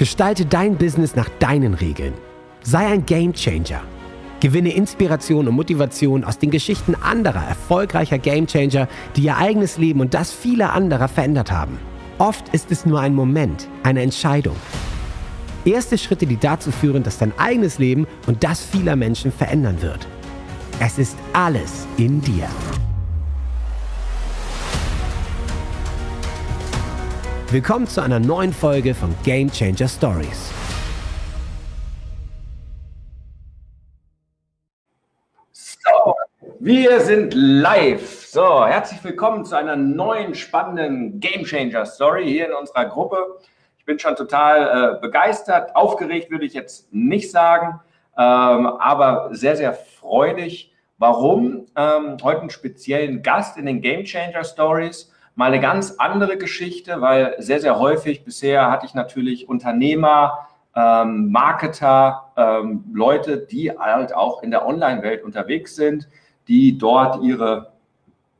Gestalte dein Business nach deinen Regeln. Sei ein Game Changer. Gewinne Inspiration und Motivation aus den Geschichten anderer erfolgreicher Game Changer, die ihr eigenes Leben und das vieler anderer verändert haben. Oft ist es nur ein Moment, eine Entscheidung. Erste Schritte, die dazu führen, dass dein eigenes Leben und das vieler Menschen verändern wird. Es ist alles in dir. Willkommen zu einer neuen Folge von Game Changer Stories. So, wir sind live. So, herzlich willkommen zu einer neuen spannenden Game Changer Story hier in unserer Gruppe. Ich bin schon total äh, begeistert, aufgeregt würde ich jetzt nicht sagen, ähm, aber sehr, sehr freudig. Warum? Ähm, heute einen speziellen Gast in den Game Changer Stories mal eine ganz andere Geschichte, weil sehr, sehr häufig bisher hatte ich natürlich Unternehmer, ähm, Marketer, ähm, Leute, die halt auch in der Online-Welt unterwegs sind, die dort ihre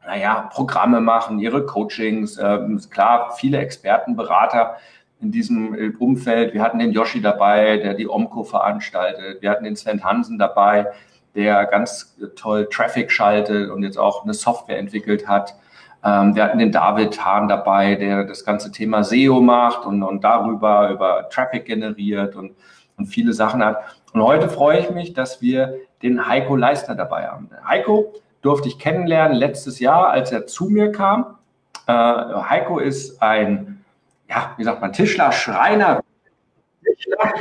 naja, Programme machen, ihre Coachings, ähm, klar, viele Experten, Berater in diesem äh, Umfeld. Wir hatten den Yoshi dabei, der die Omco veranstaltet. Wir hatten den Sven Hansen dabei, der ganz toll Traffic schaltet und jetzt auch eine Software entwickelt hat. Ähm, wir hatten den David Hahn dabei, der das ganze Thema SEO macht und, und darüber über Traffic generiert und, und viele Sachen hat. Und heute freue ich mich, dass wir den Heiko Leister dabei haben. Heiko durfte ich kennenlernen letztes Jahr, als er zu mir kam. Äh, Heiko ist ein, ja, wie sagt man, Tischler, Schreiner, Tischler,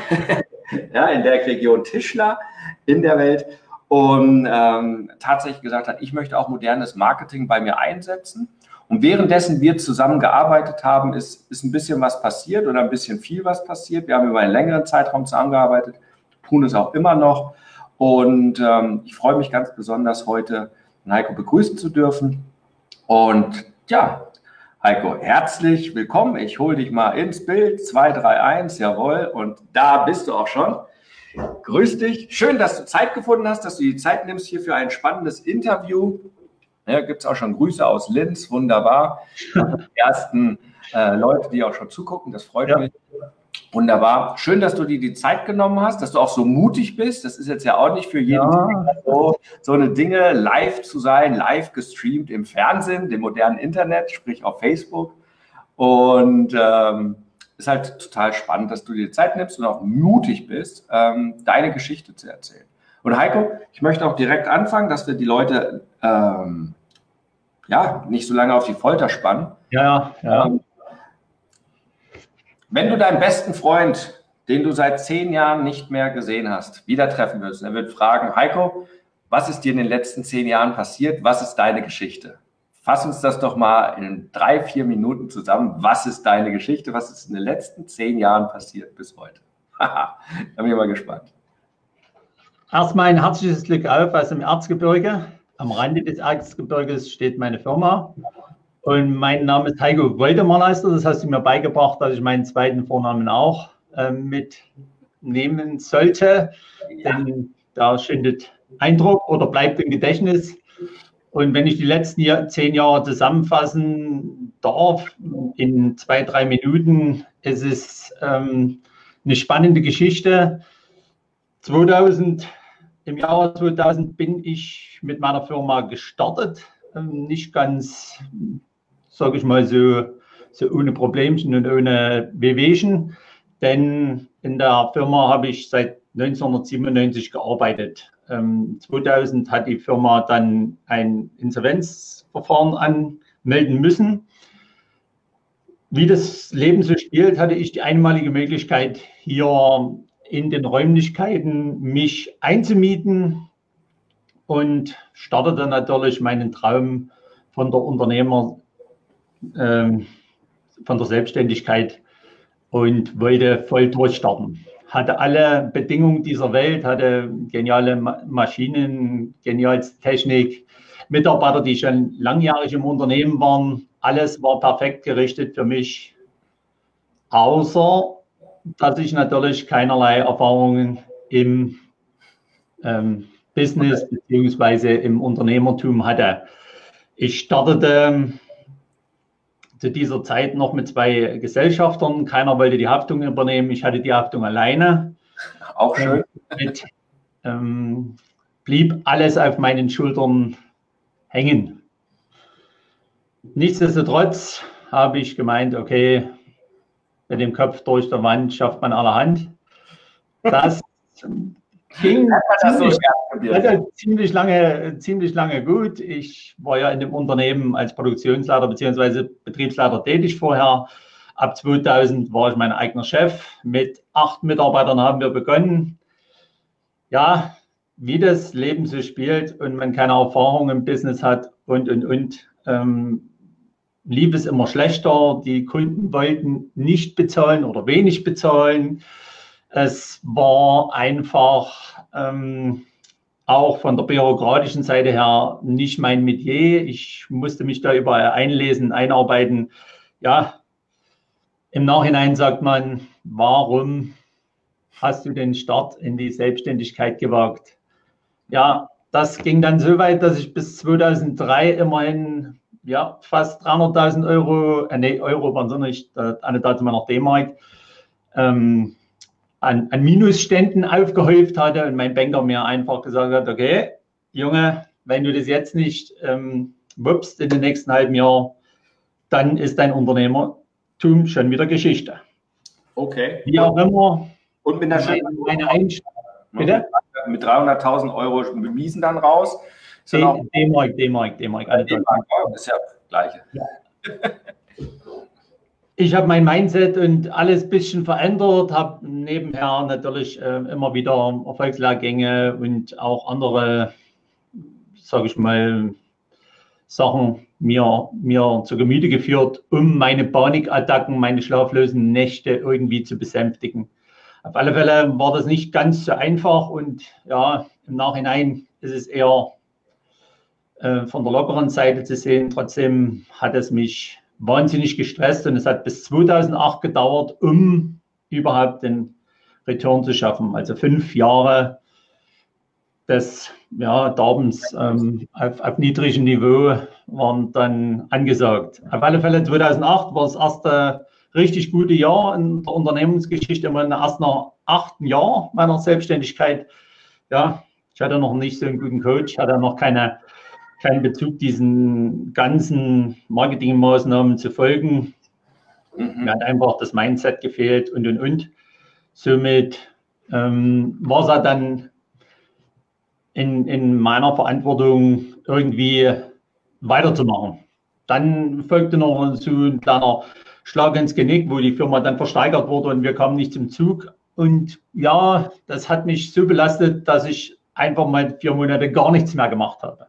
ja, in der Region Tischler in der Welt und ähm, tatsächlich gesagt hat, ich möchte auch modernes Marketing bei mir einsetzen. Und währenddessen wir zusammen gearbeitet haben, ist, ist ein bisschen was passiert oder ein bisschen viel was passiert. Wir haben über einen längeren Zeitraum zusammengearbeitet, tun es auch immer noch. Und ähm, ich freue mich ganz besonders, heute Heiko begrüßen zu dürfen. Und ja, Heiko, herzlich willkommen. Ich hole dich mal ins Bild. 2, 3, 1, jawohl. Und da bist du auch schon. Grüß dich. Schön, dass du Zeit gefunden hast, dass du die Zeit nimmst hier für ein spannendes Interview. Ja, Gibt es auch schon Grüße aus Linz, wunderbar. Die ersten äh, Leute, die auch schon zugucken, das freut ja. mich. Wunderbar. Schön, dass du dir die Zeit genommen hast, dass du auch so mutig bist. Das ist jetzt ja auch nicht für jeden ja. so, so eine Dinge, live zu sein, live gestreamt im Fernsehen, dem modernen Internet, sprich auf Facebook. Und ähm, ist halt total spannend, dass du dir Zeit nimmst und auch mutig bist, ähm, deine Geschichte zu erzählen. Und Heiko, ich möchte auch direkt anfangen, dass wir die Leute ähm, ja nicht so lange auf die Folter spannen. Ja, ja. Ähm, wenn du deinen besten Freund, den du seit zehn Jahren nicht mehr gesehen hast, wieder treffen würdest, er wird fragen, Heiko, was ist dir in den letzten zehn Jahren passiert? Was ist deine Geschichte? Fass uns das doch mal in drei, vier Minuten zusammen. Was ist deine Geschichte? Was ist in den letzten zehn Jahren passiert bis heute? da bin ich mal gespannt. Erstmal ein herzliches Glück auf aus dem Erzgebirge. Am Rande des Erzgebirges steht meine Firma. Und mein Name ist Heiko Woldemarleister. Das hast du mir beigebracht, dass ich meinen zweiten Vornamen auch äh, mitnehmen sollte. Ja. Denn da schindet Eindruck oder bleibt im Gedächtnis. Und wenn ich die letzten Jahr, zehn Jahre zusammenfassen darf, in zwei, drei Minuten, es ist ähm, eine spannende Geschichte. 2000, im Jahr 2000 bin ich mit meiner Firma gestartet. Ähm, nicht ganz, sage ich mal, so, so ohne Problemchen und ohne Wehwehchen. Denn in der Firma habe ich seit 1997 gearbeitet. 2000 ähm, hat die Firma dann ein Insolvenzverfahren anmelden müssen. Wie das Leben so spielt, hatte ich die einmalige Möglichkeit, hier in den Räumlichkeiten mich einzumieten und startete natürlich meinen Traum von der Unternehmer, äh, von der Selbstständigkeit und wollte voll durchstarten hatte alle Bedingungen dieser Welt, hatte geniale Maschinen, genialste Technik, Mitarbeiter, die schon langjährig im Unternehmen waren. Alles war perfekt gerichtet für mich, außer dass ich natürlich keinerlei Erfahrungen im ähm, Business beziehungsweise im Unternehmertum hatte. Ich startete zu dieser Zeit noch mit zwei Gesellschaftern. Keiner wollte die Haftung übernehmen. Ich hatte die Haftung alleine. Auch schön. Mit, ähm, blieb alles auf meinen Schultern hängen. Nichtsdestotrotz habe ich gemeint, okay, mit dem Kopf durch der Wand schafft man allerhand. Das ging ziemlich, also ziemlich, lange, ziemlich lange gut. Ich war ja in dem Unternehmen als Produktionsleiter bzw. Betriebsleiter tätig vorher. Ab 2000 war ich mein eigener Chef. Mit acht Mitarbeitern haben wir begonnen. Ja, wie das Leben so spielt und man keine Erfahrung im Business hat und, und, und, ähm, lief es immer schlechter. Die Kunden wollten nicht bezahlen oder wenig bezahlen. Es war einfach ähm, auch von der bürokratischen Seite her nicht mein Metier. Ich musste mich da überall einlesen, einarbeiten. Ja, im Nachhinein sagt man, warum hast du den Start in die Selbstständigkeit gewagt? Ja, das ging dann so weit, dass ich bis 2003 immerhin ja, fast 300.000 Euro, äh, nee, Euro waren es nicht, äh, eine Daten noch D-Mark, ähm, an, an Minusständen aufgehäuft hatte und mein Banker mir einfach gesagt hat, okay, Junge, wenn du das jetzt nicht ähm, wuppst in den nächsten halben Jahr, dann ist dein Unternehmertum schon wieder Geschichte. Okay. Wie auch immer. Und mit einer meine Einstellung. Bitte? Mit 300.000 Euro bewiesen dann raus. D-Mark, D-Mark, D-Mark. Ist ja das Gleiche. Ja. ich habe mein Mindset und alles ein bisschen verändert, habe nebenher natürlich äh, immer wieder Erfolgslehrgänge und auch andere, sage ich mal, Sachen mir, mir zu Gemüte geführt, um meine Panikattacken, meine schlaflosen Nächte irgendwie zu besänftigen. Auf alle Fälle war das nicht ganz so einfach und ja, im Nachhinein ist es eher äh, von der lockeren Seite zu sehen. Trotzdem hat es mich wahnsinnig gestresst und es hat bis 2008 gedauert, um überhaupt den Return zu schaffen. Also fünf Jahre des ja, Darbens ähm, auf, auf niedrigem Niveau waren dann angesagt. Auf alle Fälle 2008 war das erste richtig gute Jahr in der Unternehmensgeschichte, immer erst nach achten Jahr meiner Selbstständigkeit. Ja, ich hatte noch nicht so einen guten Coach, hatte noch keine keinen Bezug, diesen ganzen Marketingmaßnahmen zu folgen. Mhm. Mir hat einfach das Mindset gefehlt und und und. Somit ähm, war es dann in, in meiner Verantwortung irgendwie weiterzumachen. Dann folgte noch so ein kleiner Schlag ins Genick, wo die Firma dann versteigert wurde und wir kamen nicht zum Zug. Und ja, das hat mich so belastet, dass ich einfach mal vier Monate gar nichts mehr gemacht habe.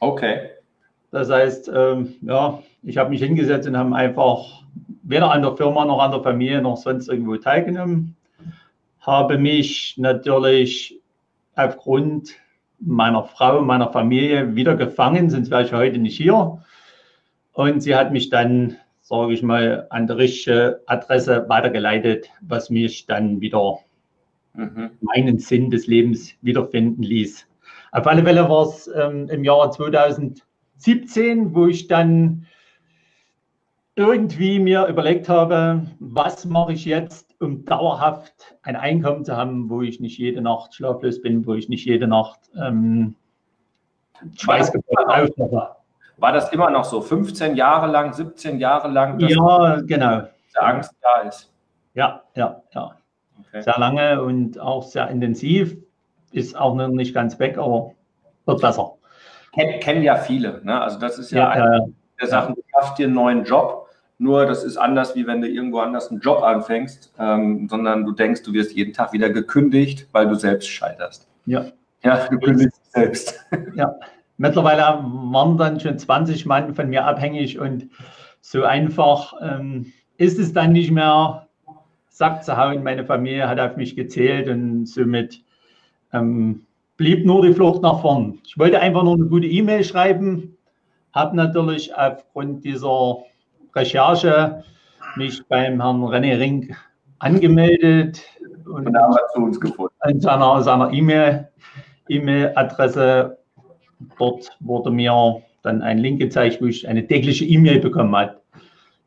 Okay. Das heißt, ähm, ja, ich habe mich hingesetzt und habe einfach weder an der Firma noch an der Familie noch sonst irgendwo teilgenommen. Habe mich natürlich aufgrund meiner Frau, meiner Familie wieder gefangen, sonst wäre ich heute nicht hier. Und sie hat mich dann, sage ich mal, an die richtige Adresse weitergeleitet, was mich dann wieder mhm. meinen Sinn des Lebens wiederfinden ließ. Auf alle Fälle war es ähm, im Jahr 2017, wo ich dann irgendwie mir überlegt habe, was mache ich jetzt, um dauerhaft ein Einkommen zu haben, wo ich nicht jede Nacht schlaflos bin, wo ich nicht jede Nacht ähm, Schweißgebaut aufmache. War das immer noch so? 15 Jahre lang, 17 Jahre lang? Ja, genau. Angst da ist. Ja, ja, ja. Okay. Sehr lange und auch sehr intensiv ist auch noch nicht ganz weg, aber wird besser. Ken, kennen ja viele. Ne? Also das ist ja, ja eine äh, der Sachen, du schaffst dir einen neuen Job, nur das ist anders, wie wenn du irgendwo anders einen Job anfängst, ähm, sondern du denkst, du wirst jeden Tag wieder gekündigt, weil du selbst scheiterst. Ja. Ja, du kündigst selbst. Ja. Mittlerweile waren dann schon 20 Mann von mir abhängig und so einfach ähm, ist es dann nicht mehr, Sack zu hauen. Meine Familie hat auf mich gezählt und somit ähm, blieb nur die Flucht nach vorn. Ich wollte einfach nur eine gute E-Mail schreiben, habe natürlich aufgrund dieser Recherche mich beim Herrn René Ring angemeldet und, und haben zu uns gefunden. In seiner, seiner E-Mail, E-Mail-Adresse. Dort wurde mir dann ein Link gezeigt, wo ich eine tägliche E-Mail bekommen habe.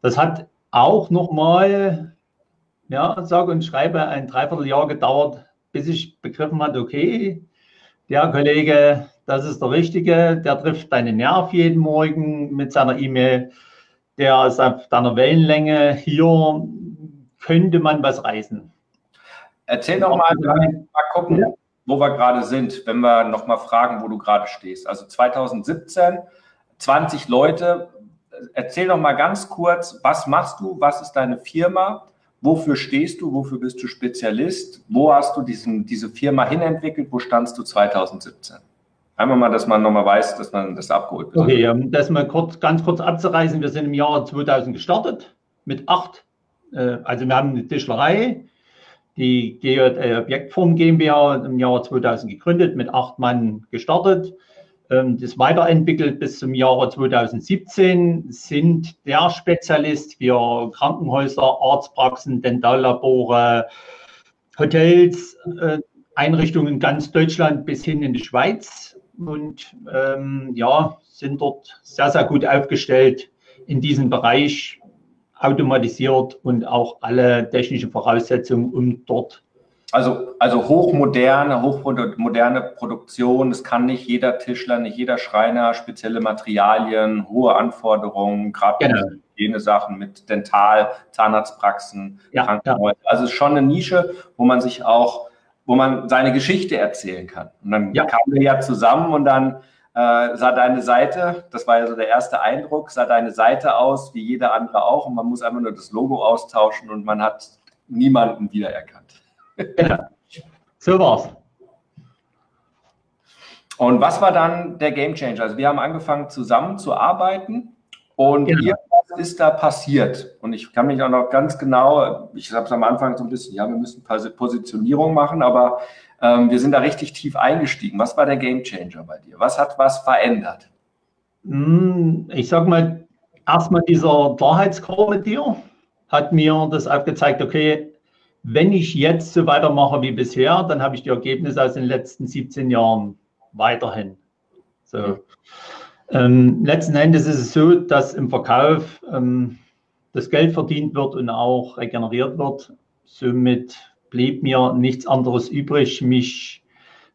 Das hat auch nochmal, ja, sage und schreibe, ein Dreivierteljahr gedauert, bis ich begriffen hatte, okay, der Kollege, das ist der Richtige, der trifft deinen Nerv jeden Morgen mit seiner E-Mail, der ist auf deiner Wellenlänge, hier könnte man was reißen. Erzähl doch mal, mal gucken, ja. wo wir gerade sind, wenn wir noch mal fragen, wo du gerade stehst. Also 2017, 20 Leute. Erzähl doch mal ganz kurz, was machst du, was ist deine Firma, wofür stehst du, wofür bist du Spezialist, wo hast du diesen, diese Firma hinentwickelt, wo standst du 2017? Einmal mal, dass man nochmal weiß, dass man das abgeholt wird. Okay, um das mal kurz, ganz kurz abzureißen. Wir sind im Jahr 2000 gestartet mit acht. Äh, also wir haben eine Tischlerei, die GJ Objektform GmbH im Jahr 2000 gegründet, mit acht Mann gestartet. Ähm, das weiterentwickelt bis zum Jahre 2017, sind der Spezialist für Krankenhäuser, Arztpraxen, Dentallabore, Hotels, äh, Einrichtungen in ganz Deutschland bis hin in die Schweiz. Und ähm, ja, sind dort sehr, sehr gut aufgestellt in diesem Bereich, automatisiert und auch alle technischen Voraussetzungen, um dort also, also hochmoderne, hochmoderne Produktion. Es kann nicht jeder Tischler, nicht jeder Schreiner, spezielle Materialien, hohe Anforderungen, gerade genau. jene Sachen mit Dental, Zahnarztpraxen, ja, Krankenhäuser. Ja. Also es ist schon eine Nische, wo man sich auch, wo man seine Geschichte erzählen kann. Und dann ja. kamen wir ja zusammen und dann äh, sah deine Seite, das war ja so der erste Eindruck, sah deine Seite aus wie jeder andere auch und man muss einfach nur das Logo austauschen und man hat niemanden wiedererkannt. Genau. So war's. Und was war dann der Game Changer? Also wir haben angefangen zusammen zu arbeiten und genau. irgendwas ist da passiert. Und ich kann mich auch noch ganz genau, ich habe es am Anfang so ein bisschen, ja, wir müssen Positionierung machen, aber ähm, wir sind da richtig tief eingestiegen. Was war der Game Changer bei dir? Was hat was verändert? Hm, ich sag mal, erstmal dieser Klarheitscall mit dir hat mir das aufgezeigt, okay, wenn ich jetzt so weitermache wie bisher, dann habe ich die Ergebnisse aus den letzten 17 Jahren weiterhin. So. Ähm, letzten Endes ist es so, dass im Verkauf ähm, das Geld verdient wird und auch regeneriert wird. Somit blieb mir nichts anderes übrig, mich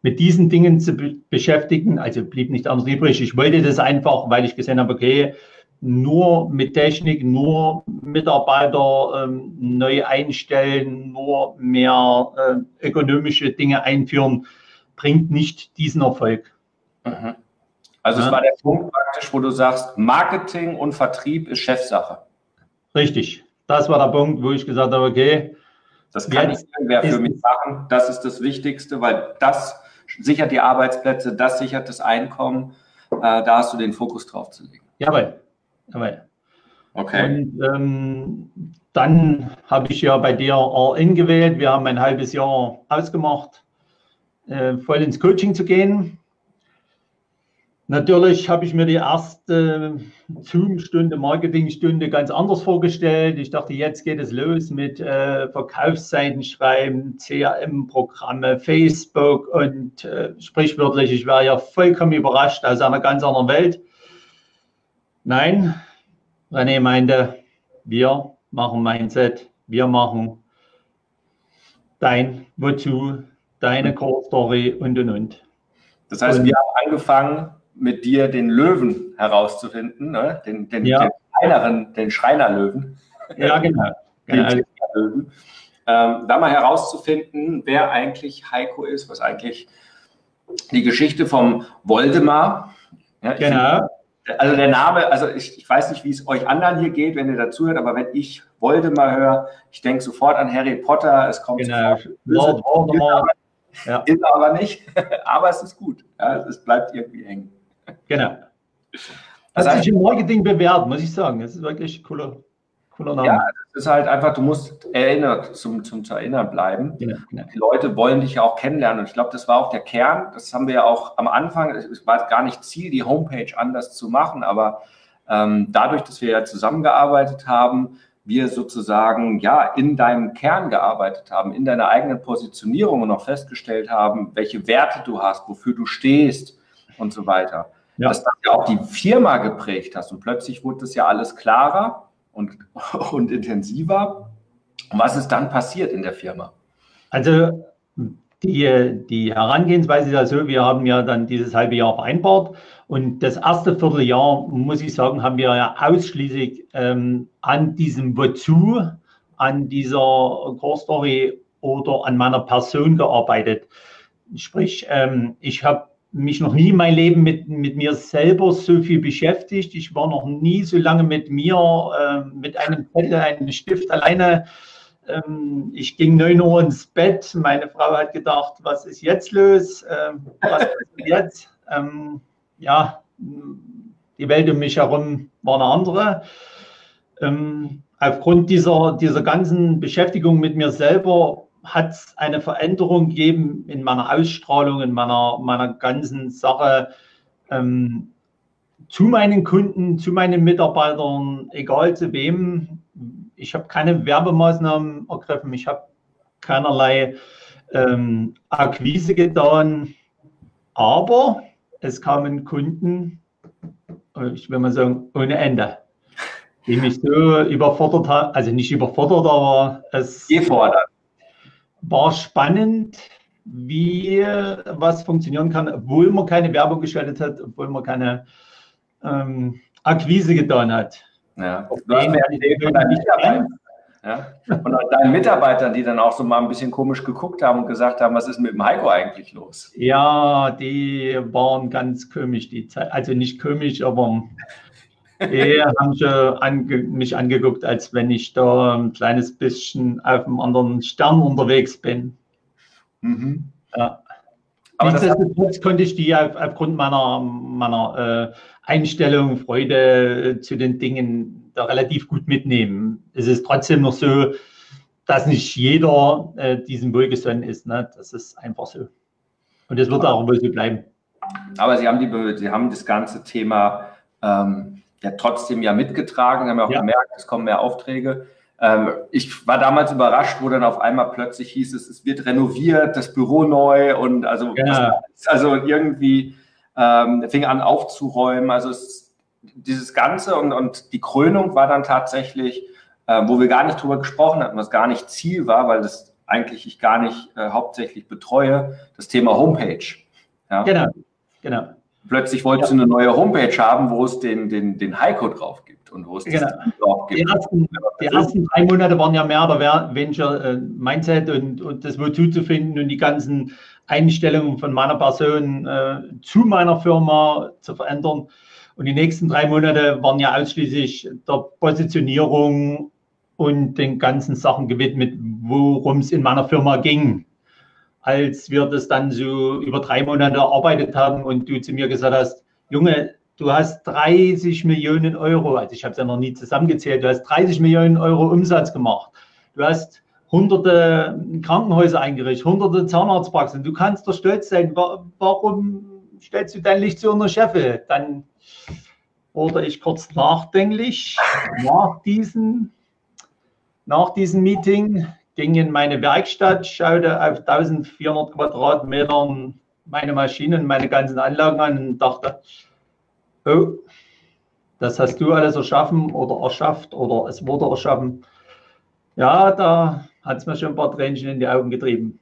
mit diesen Dingen zu beschäftigen. Also blieb nichts anderes übrig. Ich wollte das einfach, weil ich gesehen habe, okay, nur mit Technik, nur Mitarbeiter ähm, neu einstellen, nur mehr äh, ökonomische Dinge einführen, bringt nicht diesen Erfolg. Mhm. Also ja. es war der Punkt praktisch, wo du sagst, Marketing und Vertrieb ist Chefsache. Richtig. Das war der Punkt, wo ich gesagt habe, okay. Das kann nicht irgendwer für mich machen. Das ist das Wichtigste, weil das sichert die Arbeitsplätze, das sichert das Einkommen. Äh, da hast du den Fokus drauf zu legen. Jawohl. Jawohl. Okay. Und ähm, dann habe ich ja bei dir All-In gewählt. Wir haben ein halbes Jahr ausgemacht, äh, voll ins Coaching zu gehen. Natürlich habe ich mir die erste Zoom-Stunde, Marketing-Stunde ganz anders vorgestellt. Ich dachte, jetzt geht es los mit äh, Verkaufsseiten schreiben, CRM-Programme, Facebook und äh, sprichwörtlich, ich war ja vollkommen überrascht aus einer ganz anderen Welt. Nein, René meinte, wir machen Mindset, wir machen dein Wozu, deine Core Story und und und. Das heißt, und, wir haben angefangen, mit dir den Löwen herauszufinden, ne? den, den, ja. den, Schreineren, den Schreinerlöwen. Ja, genau. genau. Löwen. Ähm, da mal herauszufinden, wer eigentlich Heiko ist, was eigentlich die Geschichte vom Voldemar. Ja, genau. Also der Name, also ich, ich weiß nicht, wie es euch anderen hier geht, wenn ihr dazuhört, aber wenn ich Voldemar höre, ich denke sofort an Harry Potter, es kommt genau. Lord Voldemort. Ja. Ist aber nicht, aber es ist gut. Ja, es bleibt irgendwie hängen. Genau. Das hat sich im Marketing bewährt, muss ich sagen. Das ist wirklich cooler, cooler Name. Ja, es ist halt einfach, du musst erinnert, zum, zum zu erinnern bleiben. Genau, genau. Die Leute wollen dich ja auch kennenlernen. Und ich glaube, das war auch der Kern. Das haben wir ja auch am Anfang, es war gar nicht Ziel, die Homepage anders zu machen, aber ähm, dadurch, dass wir ja zusammengearbeitet haben, wir sozusagen ja in deinem Kern gearbeitet haben, in deiner eigenen Positionierung und auch festgestellt haben, welche Werte du hast, wofür du stehst und so weiter. Ja. Dass das ja auch die Firma geprägt hast und plötzlich wurde das ja alles klarer und, und intensiver. Und was ist dann passiert in der Firma? Also die, die Herangehensweise ist ja so, wir haben ja dann dieses halbe Jahr vereinbart und das erste Vierteljahr, muss ich sagen, haben wir ja ausschließlich ähm, an diesem Wozu, an dieser Core Story oder an meiner Person gearbeitet. Sprich, ähm, ich habe mich noch nie mein Leben mit, mit mir selber so viel beschäftigt. Ich war noch nie so lange mit mir, äh, mit einem Zettel, einem Stift alleine ähm, ich ging 9 Uhr ins Bett. Meine Frau hat gedacht, was ist jetzt los? Ähm, was ist jetzt? Ähm, ja, die Welt um mich herum war eine andere. Ähm, aufgrund dieser, dieser ganzen Beschäftigung mit mir selber hat es eine Veränderung gegeben in meiner Ausstrahlung, in meiner, meiner ganzen Sache ähm, zu meinen Kunden, zu meinen Mitarbeitern, egal zu wem ich habe keine Werbemaßnahmen ergriffen, ich habe keinerlei ähm, Akquise getan, aber es kamen Kunden, äh, ich will mal sagen, ohne Ende, die mich so überfordert haben, also nicht überfordert, aber es Gefordert. War spannend, wie was funktionieren kann, obwohl man keine Werbung geschaltet hat, obwohl man keine ähm, Akquise getan hat. Ja. Du hast mir Idee von deinen Mitarbeitern. Ja? Und deinen Mitarbeitern, die dann auch so mal ein bisschen komisch geguckt haben und gesagt haben, was ist mit dem Heiko eigentlich los? Ja, die waren ganz komisch, die Zeit. Also nicht komisch, aber die haben schon ange mich angeguckt, als wenn ich da ein kleines bisschen auf einem anderen Stern unterwegs bin. Mhm. Ja. Aber Nichtsdestotrotz konnte ich die auf, aufgrund meiner, meiner äh, Einstellung, Freude äh, zu den Dingen da relativ gut mitnehmen. Es ist trotzdem noch so, dass nicht jeder äh, diesem wohlgesonnen ist. Ne? Das ist einfach so. Und das wird auch wohl so bleiben. Aber Sie haben, die, Sie haben das ganze Thema ähm, ja trotzdem ja mitgetragen, haben ja auch ja. gemerkt, es kommen mehr Aufträge. Ähm, ich war damals überrascht, wo dann auf einmal plötzlich hieß es, es wird renoviert, das Büro neu und also, ja. also irgendwie ähm, fing an aufzuräumen. Also es, dieses Ganze und, und die Krönung war dann tatsächlich, äh, wo wir gar nicht drüber gesprochen hatten, was gar nicht Ziel war, weil das eigentlich ich gar nicht äh, hauptsächlich betreue, das Thema Homepage. Ja? Genau, genau. Plötzlich wolltest ja. du eine neue Homepage haben, wo es den, den, den Heiko drauf gibt und wo es genau. drauf gibt. Die ersten, die ersten, drei Monate waren ja mehr oder weniger äh, Mindset und, und das Wozu zu finden und die ganzen Einstellungen von meiner Person äh, zu meiner Firma zu verändern. Und die nächsten drei Monate waren ja ausschließlich der Positionierung und den ganzen Sachen gewidmet, worum es in meiner Firma ging. Als wir das dann so über drei Monate erarbeitet haben und du zu mir gesagt hast, Junge, du hast 30 Millionen Euro, also ich habe es ja noch nie zusammengezählt, du hast 30 Millionen Euro Umsatz gemacht. Du hast hunderte Krankenhäuser eingerichtet, hunderte Zahnarztpraxen. Du kannst doch stolz sein. Warum stellst du dein Licht zu einer Chefin? Dann wurde ich kurz nachdenklich. Nach diesem, nach diesem Meeting ging in meine Werkstatt, schaute auf 1400 Quadratmetern meine Maschinen, meine ganzen Anlagen an und dachte, oh, das hast du alles erschaffen oder erschafft oder es wurde erschaffen. Ja, da hat es mir schon ein paar Tränchen in die Augen getrieben.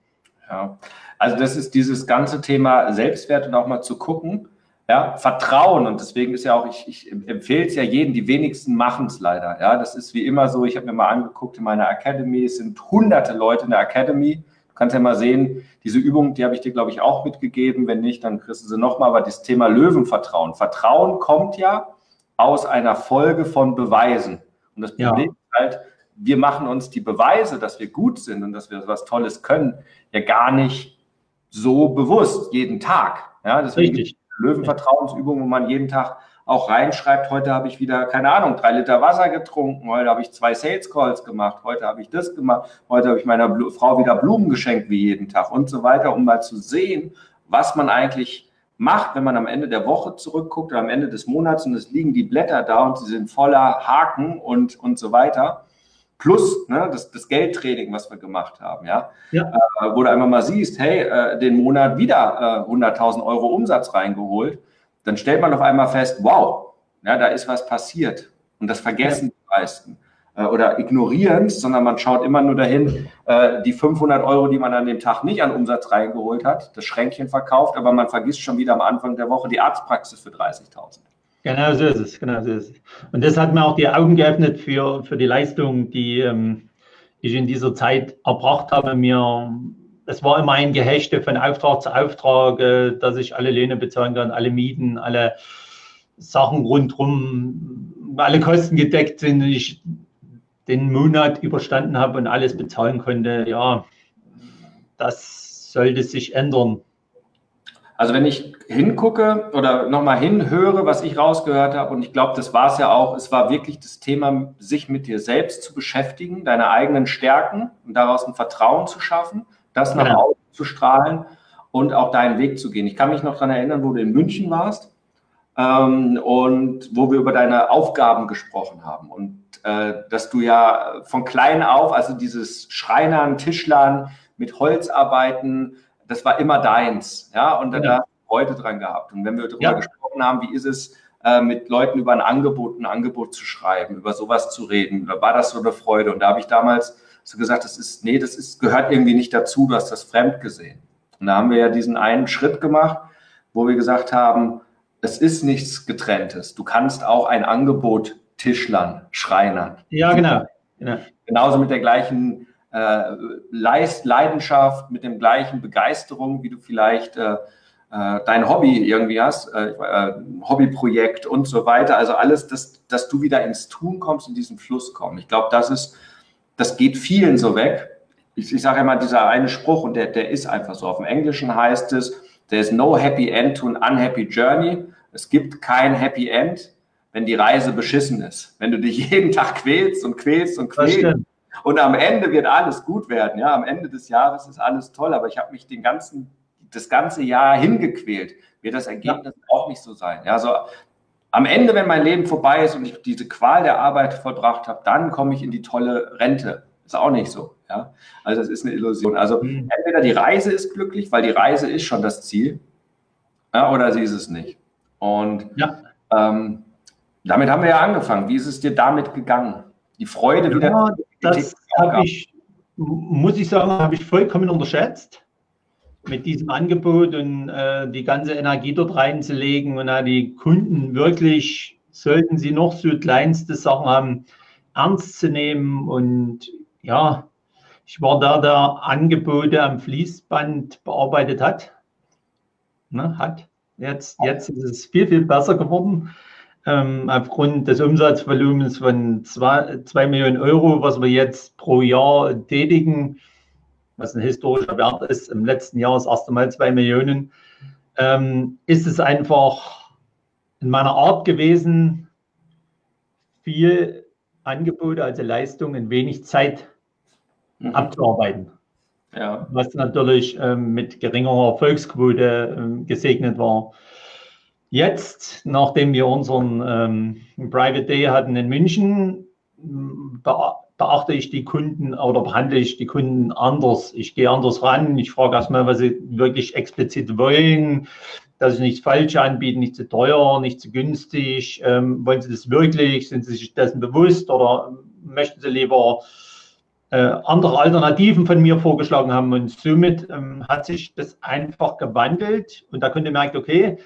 Ja, also das ist dieses ganze Thema Selbstwert und auch mal zu gucken, ja, Vertrauen. Und deswegen ist ja auch, ich, ich empfehle es ja jedem, die wenigsten machen es leider, ja, das ist wie immer so, ich habe mir mal angeguckt in meiner Academy, es sind hunderte Leute in der Academy, du kannst ja mal sehen, diese Übung, die habe ich dir, glaube ich, auch mitgegeben, wenn nicht, dann kriegst du sie nochmal, aber das Thema Löwenvertrauen, Vertrauen kommt ja aus einer Folge von Beweisen. Und das Problem ja. ist halt, wir machen uns die Beweise, dass wir gut sind und dass wir was Tolles können, ja gar nicht so bewusst jeden Tag. Ja, deswegen Richtig. Löwenvertrauensübungen, wo man jeden Tag auch reinschreibt, heute habe ich wieder, keine Ahnung, drei Liter Wasser getrunken, heute habe ich zwei Sales Calls gemacht, heute habe ich das gemacht, heute habe ich meiner Bl Frau wieder Blumen geschenkt wie jeden Tag und so weiter, um mal zu sehen, was man eigentlich macht, wenn man am Ende der Woche zurückguckt oder am Ende des Monats und es liegen die Blätter da und sie sind voller Haken und, und so weiter plus ne, das, das Geldtraining, was wir gemacht haben, ja, ja. Äh, wo du einmal mal siehst, hey, äh, den Monat wieder äh, 100.000 Euro Umsatz reingeholt, dann stellt man auf einmal fest, wow, ja, da ist was passiert. Und das vergessen die meisten äh, oder ignorieren es, sondern man schaut immer nur dahin, äh, die 500 Euro, die man an dem Tag nicht an Umsatz reingeholt hat, das Schränkchen verkauft, aber man vergisst schon wieder am Anfang der Woche die Arztpraxis für 30.000. Genau so ist es, genau so ist es. Und das hat mir auch die Augen geöffnet für, für die Leistung, die ähm, ich in dieser Zeit erbracht habe. Mir, es war immer ein Gehechte von Auftrag zu Auftrag, äh, dass ich alle Löhne bezahlen kann, alle Mieten, alle Sachen rundherum, alle Kosten gedeckt sind. Ich den Monat überstanden habe und alles bezahlen konnte, ja, das sollte sich ändern. Also wenn ich hingucke oder nochmal hinhöre, was ich rausgehört habe, und ich glaube, das war es ja auch, es war wirklich das Thema, sich mit dir selbst zu beschäftigen, deine eigenen Stärken und daraus ein Vertrauen zu schaffen, das nach genau. außen zu strahlen und auch deinen Weg zu gehen. Ich kann mich noch daran erinnern, wo du in München warst ähm, und wo wir über deine Aufgaben gesprochen haben. Und äh, dass du ja von klein auf, also dieses Schreinern, Tischlern, mit Holzarbeiten, das war immer deins, ja, und da ja. hast du Freude dran gehabt. Und wenn wir darüber ja. gesprochen haben, wie ist es, äh, mit Leuten über ein Angebot, ein Angebot zu schreiben, über sowas zu reden, da war das so eine Freude. Und da habe ich damals so gesagt, das ist, nee, das ist, gehört irgendwie nicht dazu, du hast das fremd gesehen. Und da haben wir ja diesen einen Schritt gemacht, wo wir gesagt haben, es ist nichts Getrenntes. Du kannst auch ein Angebot Tischlern, Schreinern. Ja, genau. genau. Genauso mit der gleichen äh, Leidenschaft, mit dem gleichen Begeisterung, wie du vielleicht äh, äh, dein Hobby irgendwie hast, äh, äh, Hobbyprojekt und so weiter. Also alles, dass, dass du wieder ins Tun kommst, in diesen Fluss kommst. Ich glaube, das ist, das geht vielen so weg. Ich, ich sage immer, dieser eine Spruch, und der, der ist einfach so. Auf dem Englischen heißt es, there is no happy end to an unhappy journey. Es gibt kein Happy End, wenn die Reise beschissen ist. Wenn du dich jeden Tag quälst und quälst und quälst. Und am Ende wird alles gut werden. Ja, am Ende des Jahres ist alles toll, aber ich habe mich den ganzen, das ganze Jahr hingequält. Wird das Ergebnis ja. auch nicht so sein. Ja, so am Ende, wenn mein Leben vorbei ist und ich diese Qual der Arbeit vollbracht habe, dann komme ich in die tolle Rente. Ist auch nicht so. Ja, also das ist eine Illusion. Also mhm. entweder die Reise ist glücklich, weil die Reise ist schon das Ziel, ja, oder sie ist es nicht. Und ja. ähm, damit haben wir ja angefangen. Wie ist es dir damit gegangen? Die Freude wieder. Ja, das habe ich, muss ich sagen, habe ich vollkommen unterschätzt mit diesem Angebot und äh, die ganze Energie dort reinzulegen und die Kunden wirklich, sollten sie noch so kleinste Sachen haben, ernst zu nehmen. Und ja, ich war da, der Angebote am Fließband bearbeitet hat. Ne, hat. Jetzt, jetzt ist es viel, viel besser geworden ähm, aufgrund des Umsatzvolumens von 2 Millionen Euro, was wir jetzt pro Jahr tätigen, was ein historischer Wert ist, im letzten Jahr das erste Mal 2 Millionen, ähm, ist es einfach in meiner Art gewesen, viel Angebote, also Leistungen in wenig Zeit mhm. abzuarbeiten. Ja. Was natürlich ähm, mit geringerer Erfolgsquote ähm, gesegnet war. Jetzt, nachdem wir unseren ähm, Private Day hatten in München, beachte ich die Kunden oder behandle ich die Kunden anders. Ich gehe anders ran. Ich frage erstmal, was sie wirklich explizit wollen, dass sie nichts falsch anbieten, nicht zu teuer, nicht zu günstig. Ähm, wollen sie das wirklich? Sind sie sich dessen bewusst oder möchten sie lieber äh, andere Alternativen von mir vorgeschlagen haben? Und somit ähm, hat sich das einfach gewandelt und da konnte merkt, okay,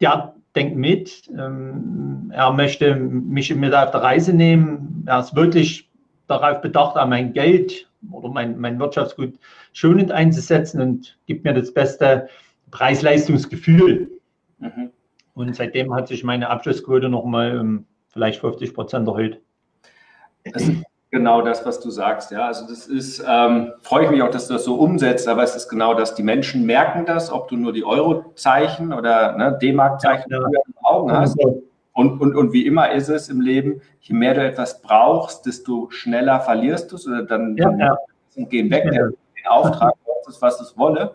der denkt mit, ähm, er möchte mich mit auf der Reise nehmen, er ist wirklich darauf bedacht, mein Geld oder mein, mein Wirtschaftsgut schonend einzusetzen und gibt mir das beste Preis-Leistungsgefühl. Mhm. Und seitdem hat sich meine Abschlussquote nochmal um vielleicht 50 Prozent erhöht. Ist genau das, was du sagst. Ja, also das ist, ähm, freue ich mich auch, dass du das so umsetzt, aber es ist genau das. Die Menschen merken das, ob du nur die Euro-Zeichen oder ne, D-Mark-Zeichen ja, ja. in den Augen hast. Und, und, und wie immer ist es im Leben, je mehr du etwas brauchst, desto schneller verlierst du es oder dann, ja, dann ja. gehen weg, ja. den Auftrag, was, was es wolle.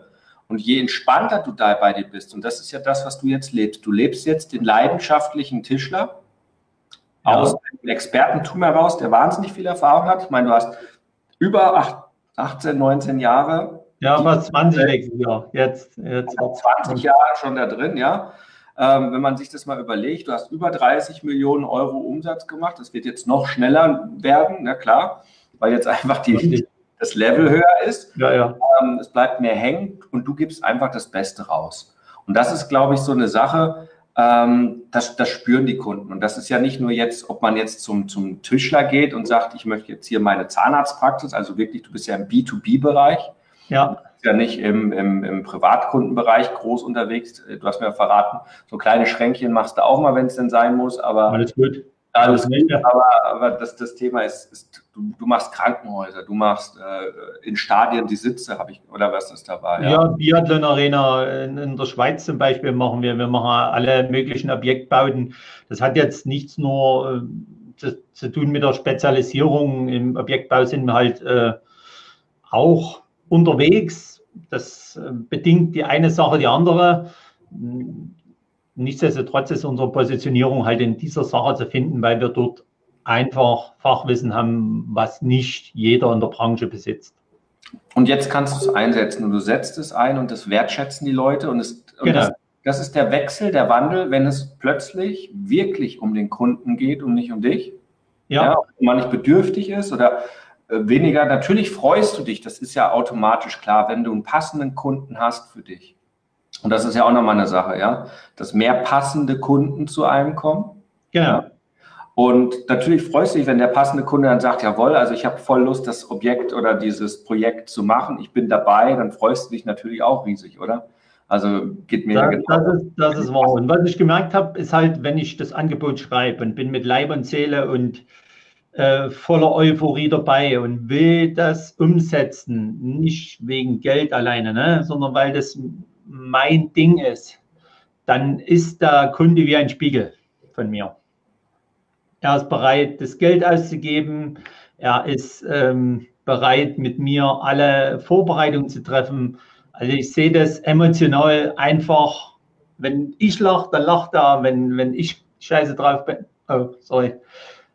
Und je entspannter du da bei dir bist, und das ist ja das, was du jetzt lebst, du lebst jetzt den leidenschaftlichen Tischler, aus dem Expertentum heraus, der wahnsinnig viel Erfahrung hat. Ich meine, du hast über 18, 19 Jahre. Ja, fast 20 nächstes Jahr. Jetzt, jetzt 20 Jahre schon da drin, ja. Ähm, wenn man sich das mal überlegt, du hast über 30 Millionen Euro Umsatz gemacht, das wird jetzt noch schneller werden, na klar, weil jetzt einfach die, das Level höher ist. Ja, ja. Ähm, es bleibt mehr hängen und du gibst einfach das Beste raus. Und das ist, glaube ich, so eine Sache, ähm, das, das spüren die Kunden. Und das ist ja nicht nur jetzt, ob man jetzt zum, zum Tischler geht und sagt, ich möchte jetzt hier meine Zahnarztpraxis, also wirklich, du bist ja im B2B-Bereich. Ja. Ja, nicht im, im, im Privatkundenbereich groß unterwegs. Du hast mir ja verraten, so kleine Schränkchen machst du auch mal, wenn es denn sein muss, aber. Alles gut. Alles gut, aber, aber das, das Thema ist, ist du, du, machst Krankenhäuser, du machst äh, in Stadien die Sitze, habe ich, oder was ist dabei? Ja, ja Biathlon Arena in, in, der Schweiz zum Beispiel machen wir. Wir machen alle möglichen Objektbauten. Das hat jetzt nichts nur äh, zu, zu, tun mit der Spezialisierung. Im Objektbau sind wir halt äh, auch unterwegs. Das äh, bedingt die eine Sache die andere. Nichtsdestotrotz ist unsere Positionierung halt in dieser Sache zu finden, weil wir dort einfach Fachwissen haben, was nicht jeder in der Branche besitzt. Und jetzt kannst du es einsetzen und du setzt es ein und das wertschätzen die Leute und, es, und genau. das, das, ist der Wechsel, der Wandel, wenn es plötzlich wirklich um den Kunden geht und nicht um dich. Ja. ja man nicht bedürftig ist oder äh, weniger. Natürlich freust du dich, das ist ja automatisch klar, wenn du einen passenden Kunden hast für dich. Und das ist ja auch nochmal eine Sache, ja, dass mehr passende Kunden zu einem kommen. Genau. Und natürlich freust du dich, wenn der passende Kunde dann sagt, jawohl, also ich habe voll Lust, das Objekt oder dieses Projekt zu machen, ich bin dabei, dann freust du dich natürlich auch riesig, oder? Also geht mir das, genau. Das ist, das ist wahr. Und was ich gemerkt habe, ist halt, wenn ich das Angebot schreibe und bin mit Leib und Seele und äh, voller Euphorie dabei und will das umsetzen, nicht wegen Geld alleine, ne, sondern weil das mein Ding ist, dann ist der Kunde wie ein Spiegel von mir. Er ist bereit, das Geld auszugeben. Er ist ähm, bereit, mit mir alle Vorbereitungen zu treffen. Also ich sehe das emotional einfach. Wenn ich lache, dann lacht er. Wenn, wenn ich scheiße drauf bin, oh, sorry,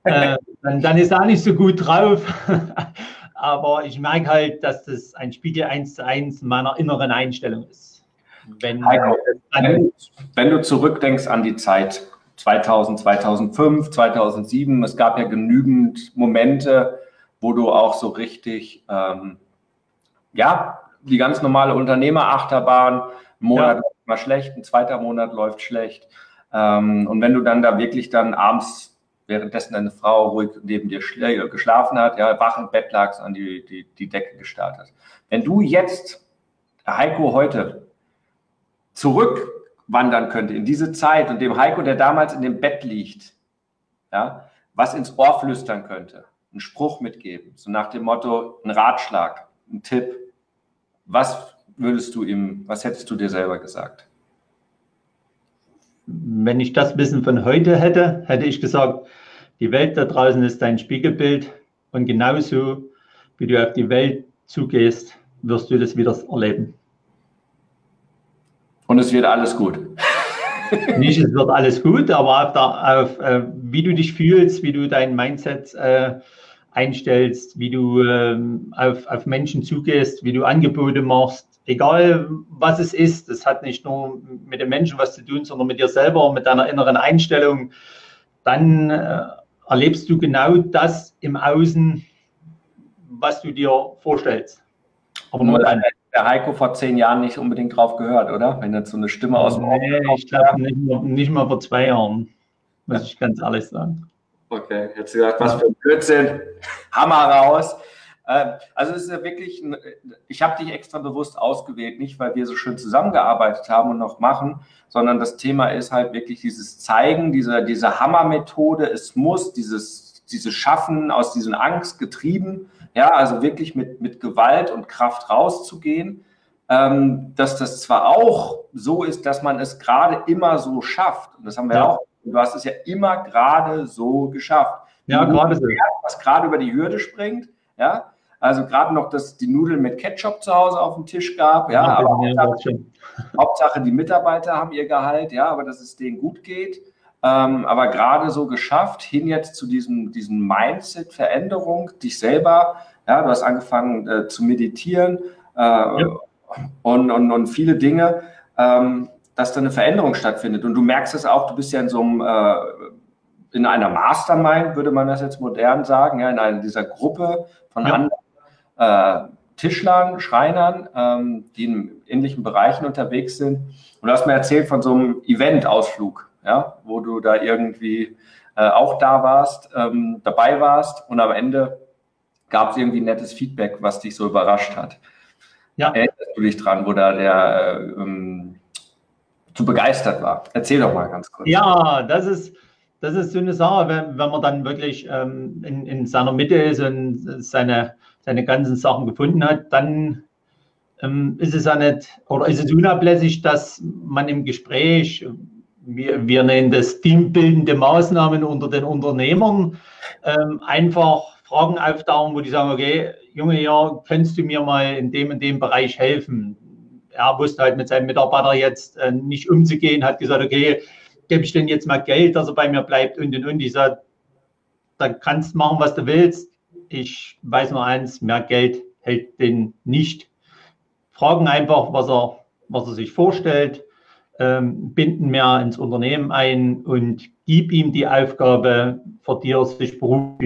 äh, dann, dann ist er nicht so gut drauf. Aber ich merke halt, dass das ein Spiegel eins zu eins meiner inneren Einstellung ist. Wenn, Heiko, wenn, wenn du zurückdenkst an die Zeit, 2000, 2005, 2007. Es gab ja genügend Momente, wo du auch so richtig, ähm, ja, die ganz normale Unternehmerachterbahn, ein Monat ja. läuft mal schlecht, ein zweiter Monat läuft schlecht. Ähm, und wenn du dann da wirklich dann abends, währenddessen deine Frau ruhig neben dir geschlafen hat, ja, wach im Bett lagst, an die, die, die Decke gestarrt hast. Wenn du jetzt, Heiko heute, zurück wandern könnte in diese Zeit und dem Heiko, der damals in dem Bett liegt, ja, was ins Ohr flüstern könnte, einen Spruch mitgeben, so nach dem Motto, ein Ratschlag, ein Tipp, was würdest du ihm, was hättest du dir selber gesagt? Wenn ich das Wissen von heute hätte, hätte ich gesagt, die Welt da draußen ist dein Spiegelbild und genauso wie du auf die Welt zugehst, wirst du das wieder erleben und es wird alles gut. Nicht, es wird alles gut, aber auf, der, auf äh, wie du dich fühlst, wie du dein Mindset äh, einstellst, wie du ähm, auf, auf Menschen zugehst, wie du Angebote machst, egal was es ist, das hat nicht nur mit den Menschen was zu tun, sondern mit dir selber, mit deiner inneren Einstellung, dann äh, erlebst du genau das im Außen, was du dir vorstellst. Aber nur dann der Heiko vor zehn Jahren nicht unbedingt drauf gehört, oder? Wenn jetzt so eine Stimme aus dem Nee, ich glaube nicht, nicht mal vor zwei Jahren, muss ich ganz ehrlich sagen. Okay, jetzt gesagt, was für ein Blödsinn. Hammer raus. Ähm, also es ist ja wirklich, ich habe dich extra bewusst ausgewählt, nicht weil wir so schön zusammengearbeitet haben und noch machen, sondern das Thema ist halt wirklich dieses Zeigen, diese, diese Hammermethode, es muss, dieses, dieses Schaffen aus diesen Angst getrieben, ja, also wirklich mit, mit Gewalt und Kraft rauszugehen, ähm, dass das zwar auch so ist, dass man es gerade immer so schafft, und das haben wir ja. auch, du hast es ja immer gerade so geschafft. Ja, gerade so. Was gerade über die Hürde springt, ja, also gerade noch, dass die Nudeln mit Ketchup zu Hause auf dem Tisch gab, ja, ja aber Hauptsache, Hauptsache, die Mitarbeiter haben ihr Gehalt, ja, aber dass es denen gut geht. Ähm, aber gerade so geschafft, hin jetzt zu diesem, diesem Mindset-Veränderung, dich selber, ja, du hast angefangen äh, zu meditieren äh, ja. und, und, und viele Dinge. Ähm, dass da eine Veränderung stattfindet. Und du merkst es auch, du bist ja in so einem, äh, in einer Mastermind, würde man das jetzt modern sagen, ja, in einer, dieser Gruppe von ja. anderen äh, Tischlern, Schreinern, ähm, die in ähnlichen Bereichen unterwegs sind. Und du hast mir erzählt von so einem Event-Ausflug, ja, wo du da irgendwie äh, auch da warst, ähm, dabei warst und am Ende gab es irgendwie nettes Feedback, was dich so überrascht hat. Ja. Erinnerst du dich dran, wo da der äh, ähm, zu begeistert war? Erzähl doch mal ganz kurz. Ja, das ist, das ist so eine Sache, wenn, wenn man dann wirklich ähm, in, in seiner Mitte ist und seine, seine ganzen Sachen gefunden hat, dann ähm, ist es ja nicht, oder ist es unablässig, dass man im Gespräch, wir, wir nennen das teambildende Maßnahmen unter den Unternehmern, ähm, einfach Fragen auftauchen, wo die sagen, okay, Junge, ja, könntest du mir mal in dem und dem Bereich helfen? Er wusste halt mit seinem Mitarbeiter jetzt äh, nicht umzugehen, hat gesagt, okay, gebe ich denn jetzt mal Geld, dass er bei mir bleibt und und und. Ich sage, dann kannst du machen, was du willst. Ich weiß nur eins, mehr Geld hält den nicht. Fragen einfach, was er, was er sich vorstellt, ähm, binden mehr ins Unternehmen ein und gib ihm die Aufgabe, für die er sich beruft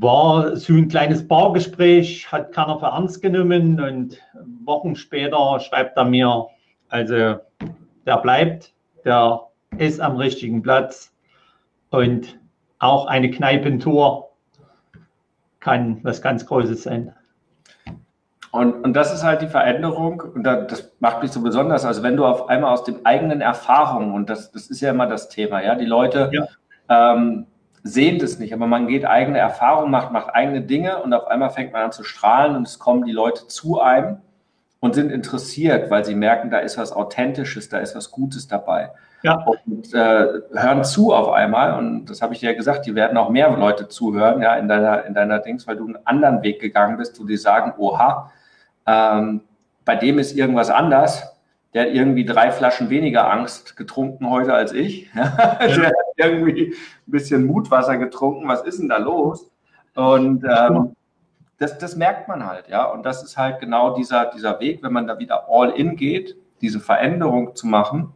war so ein kleines Bargespräch, hat keiner für ernst genommen und Wochen später schreibt er mir, also der bleibt, der ist am richtigen Platz und auch eine Kneipentour kann was ganz Großes sein. Und, und das ist halt die Veränderung und das macht mich so besonders. Also wenn du auf einmal aus den eigenen Erfahrungen, und das, das ist ja immer das Thema, ja, die Leute ja. Ähm, sehen das nicht, aber man geht eigene Erfahrungen, macht, macht eigene Dinge und auf einmal fängt man an zu strahlen und es kommen die Leute zu einem und sind interessiert, weil sie merken, da ist was Authentisches, da ist was Gutes dabei. Ja. Und äh, hören zu auf einmal, und das habe ich dir ja gesagt, die werden auch mehr Leute zuhören, ja, in deiner, in deiner Dings, weil du einen anderen Weg gegangen bist, wo die sagen, oha, ähm, bei dem ist irgendwas anders, der hat irgendwie drei Flaschen weniger Angst getrunken heute als ich. der hat irgendwie ein bisschen Mutwasser getrunken. Was ist denn da los? Und ähm, das, das merkt man halt, ja. Und das ist halt genau dieser, dieser Weg, wenn man da wieder all in geht, diese Veränderung zu machen,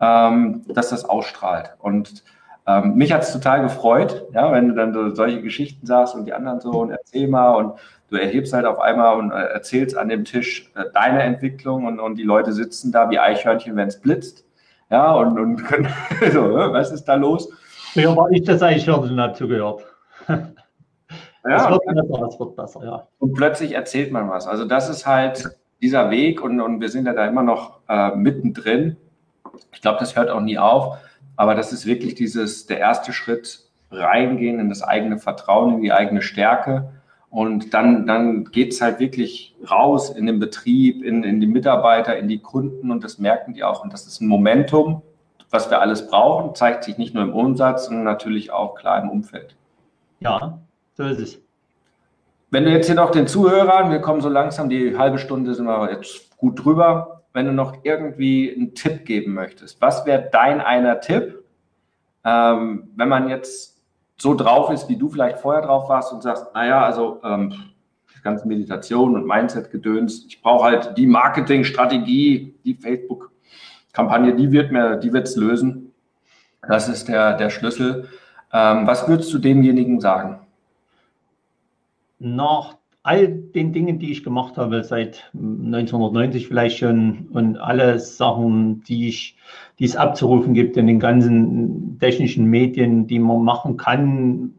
ähm, dass das ausstrahlt. Und ähm, mich hat es total gefreut, ja, wenn du dann so solche Geschichten sagst und die anderen so und erzähl mal und du erhebst halt auf einmal und äh, erzählst an dem Tisch äh, deine Entwicklung und, und die Leute sitzen da wie Eichhörnchen, wenn es blitzt. Ja, und, und können, so, was ist da los? Ja, war ich das Eichhörnchen dazu gehört. Ja, wird besser, das wird besser, ja. Und plötzlich erzählt man was. Also das ist halt dieser Weg und, und wir sind ja da immer noch äh, mittendrin. Ich glaube, das hört auch nie auf. Aber das ist wirklich dieses, der erste Schritt, reingehen in das eigene Vertrauen, in die eigene Stärke und dann, dann geht es halt wirklich raus in den Betrieb, in, in die Mitarbeiter, in die Kunden und das merken die auch. Und das ist ein Momentum, was wir alles brauchen, zeigt sich nicht nur im Umsatz, sondern natürlich auch klar im Umfeld. Ja, so ist es. Wenn du jetzt hier noch den Zuhörern, wir kommen so langsam, die halbe Stunde sind wir jetzt gut drüber, wenn du noch irgendwie einen Tipp geben möchtest, was wäre dein einer Tipp, ähm, wenn man jetzt so drauf ist, wie du vielleicht vorher drauf warst und sagst, naja, also ähm, die ganze Meditation und Mindset-Gedöns, ich brauche halt die Marketingstrategie, die Facebook-Kampagne, die wird mir, die wird es lösen. Das ist der, der Schlüssel. Ähm, was würdest du demjenigen sagen? Nach all den Dingen, die ich gemacht habe, seit 1990 vielleicht schon und alle Sachen, die, ich, die es abzurufen gibt in den ganzen technischen Medien, die man machen kann,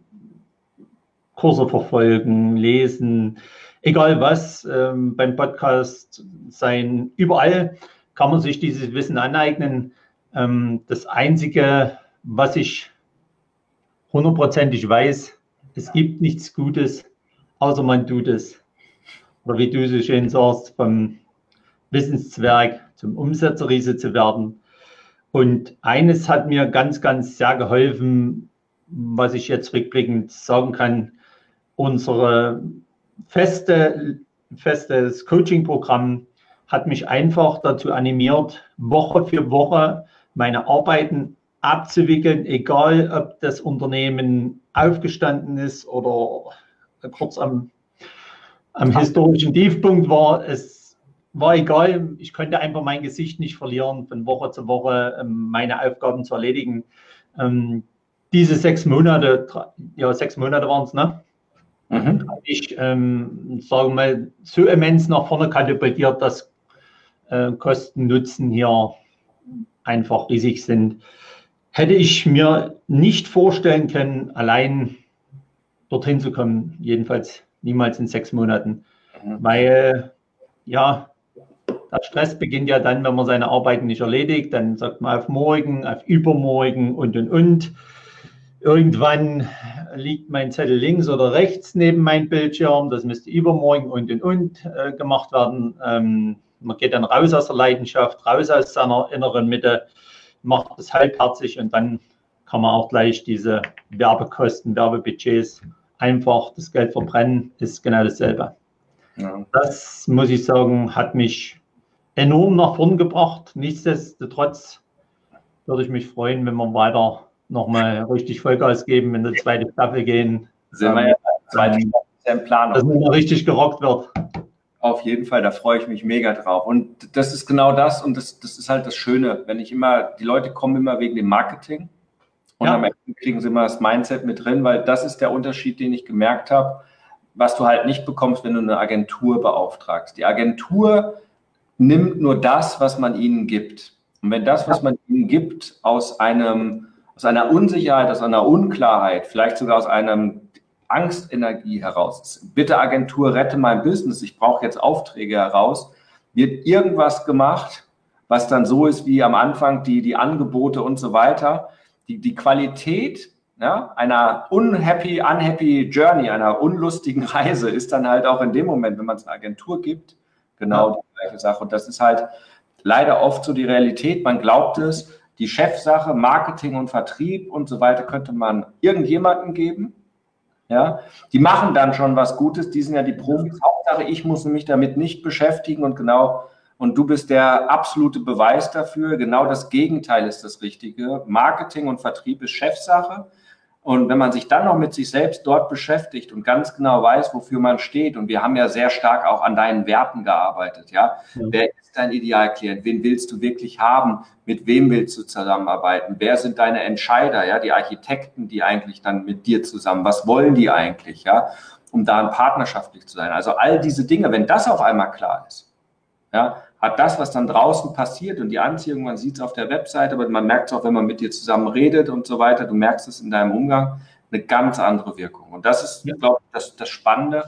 Kurse verfolgen, lesen, egal was, ähm, beim Podcast sein, überall kann man sich dieses Wissen aneignen. Ähm, das Einzige, was ich hundertprozentig weiß, es gibt nichts Gutes, außer man tut es. Oder wie du so schön sagst, vom Wissenszwerg zum Umsetzerriese zu werden. Und eines hat mir ganz, ganz sehr geholfen, was ich jetzt rückblickend sagen kann. Unsere feste, festes Coaching-Programm hat mich einfach dazu animiert, Woche für Woche meine Arbeiten abzuwickeln, egal ob das Unternehmen aufgestanden ist oder kurz am, am historischen Tiefpunkt war. Es war egal. Ich konnte einfach mein Gesicht nicht verlieren, von Woche zu Woche ähm, meine Aufgaben zu erledigen. Ähm, diese sechs Monate, ja, sechs Monate waren es, ne? Mhm. Ich ähm, sage mal, so immens nach vorne katapultiert, dass äh, Kosten Nutzen hier einfach riesig sind. Hätte ich mir nicht vorstellen können, allein dorthin zu kommen, jedenfalls niemals in sechs Monaten, mhm. weil ja, der Stress beginnt ja dann, wenn man seine Arbeiten nicht erledigt, dann sagt man auf morgen, auf übermorgen und und und. Irgendwann liegt mein Zettel links oder rechts neben meinem Bildschirm. Das müsste übermorgen und und und äh, gemacht werden. Ähm, man geht dann raus aus der Leidenschaft, raus aus seiner inneren Mitte, macht es halbherzig und dann kann man auch gleich diese Werbekosten, Werbebudgets einfach das Geld verbrennen, ist genau dasselbe. Ja. Das muss ich sagen, hat mich enorm nach vorn gebracht. Nichtsdestotrotz würde ich mich freuen, wenn wir weiter nochmal richtig Vollgas geben, in die zweite Staffel gehen. Sind wir ja zweite Staffel ist ja in Planung. Dass man richtig gerockt wird. Auf jeden Fall, da freue ich mich mega drauf. Und das ist genau das und das, das ist halt das Schöne, wenn ich immer, die Leute kommen immer wegen dem Marketing und ja. am Ende kriegen sie immer das Mindset mit drin, weil das ist der Unterschied, den ich gemerkt habe, was du halt nicht bekommst, wenn du eine Agentur beauftragst. Die Agentur nimmt nur das, was man ihnen gibt. Und wenn das, was man ihnen gibt, aus einem, aus einer Unsicherheit, aus einer Unklarheit, vielleicht sogar aus einem Angstenergie heraus ist, bitte Agentur, rette mein Business, ich brauche jetzt Aufträge heraus, wird irgendwas gemacht, was dann so ist wie am Anfang die, die Angebote und so weiter. Die, die Qualität ja, einer unhappy, unhappy Journey, einer unlustigen Reise ist dann halt auch in dem Moment, wenn man es einer Agentur gibt, genau ja. die gleiche Sache. Und das ist halt leider oft so die Realität. Man glaubt es, die Chefsache, Marketing und Vertrieb und so weiter könnte man irgendjemanden geben. Ja, die machen dann schon was Gutes, die sind ja die Profis. Hauptsache, ich muss mich damit nicht beschäftigen und genau, und du bist der absolute Beweis dafür. Genau das Gegenteil ist das Richtige. Marketing und Vertrieb ist Chefsache. Und wenn man sich dann noch mit sich selbst dort beschäftigt und ganz genau weiß, wofür man steht, und wir haben ja sehr stark auch an deinen Werten gearbeitet, ja, ja. wer ist dein Idealklient? Wen willst du wirklich haben? Mit wem willst du zusammenarbeiten? Wer sind deine Entscheider, ja, die Architekten, die eigentlich dann mit dir zusammen, was wollen die eigentlich, ja, um da partnerschaftlich zu sein? Also all diese Dinge, wenn das auf einmal klar ist, ja, hat das, was dann draußen passiert und die Anziehung, man sieht es auf der Webseite, aber man merkt es auch, wenn man mit dir zusammen redet und so weiter, du merkst es in deinem Umgang, eine ganz andere Wirkung. Und das ist, ja. glaube ich, das, das Spannende.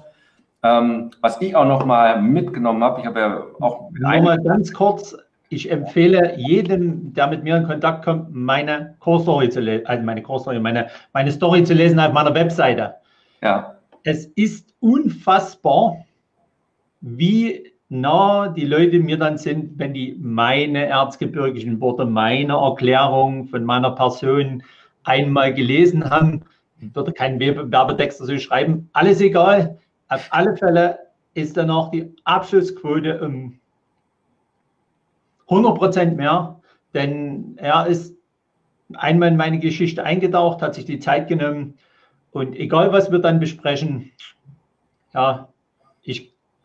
Ähm, was ich auch noch mal mitgenommen habe, ich habe ja auch... Nur mal ganz kurz, ich empfehle jedem, der mit mir in Kontakt kommt, meine Core Story zu lesen, also meine meine, meine Story zu lesen auf meiner Webseite. Ja. Es ist unfassbar, wie nah die Leute mir dann sind, wenn die meine erzgebirgischen Worte, meine Erklärung von meiner Person einmal gelesen haben. Würde keinen Werbetext dazu schreiben. Alles egal. Auf alle Fälle ist danach die Abschlussquote um 100 Prozent mehr, denn er ist einmal in meine Geschichte eingetaucht, hat sich die Zeit genommen und egal was wir dann besprechen, ja,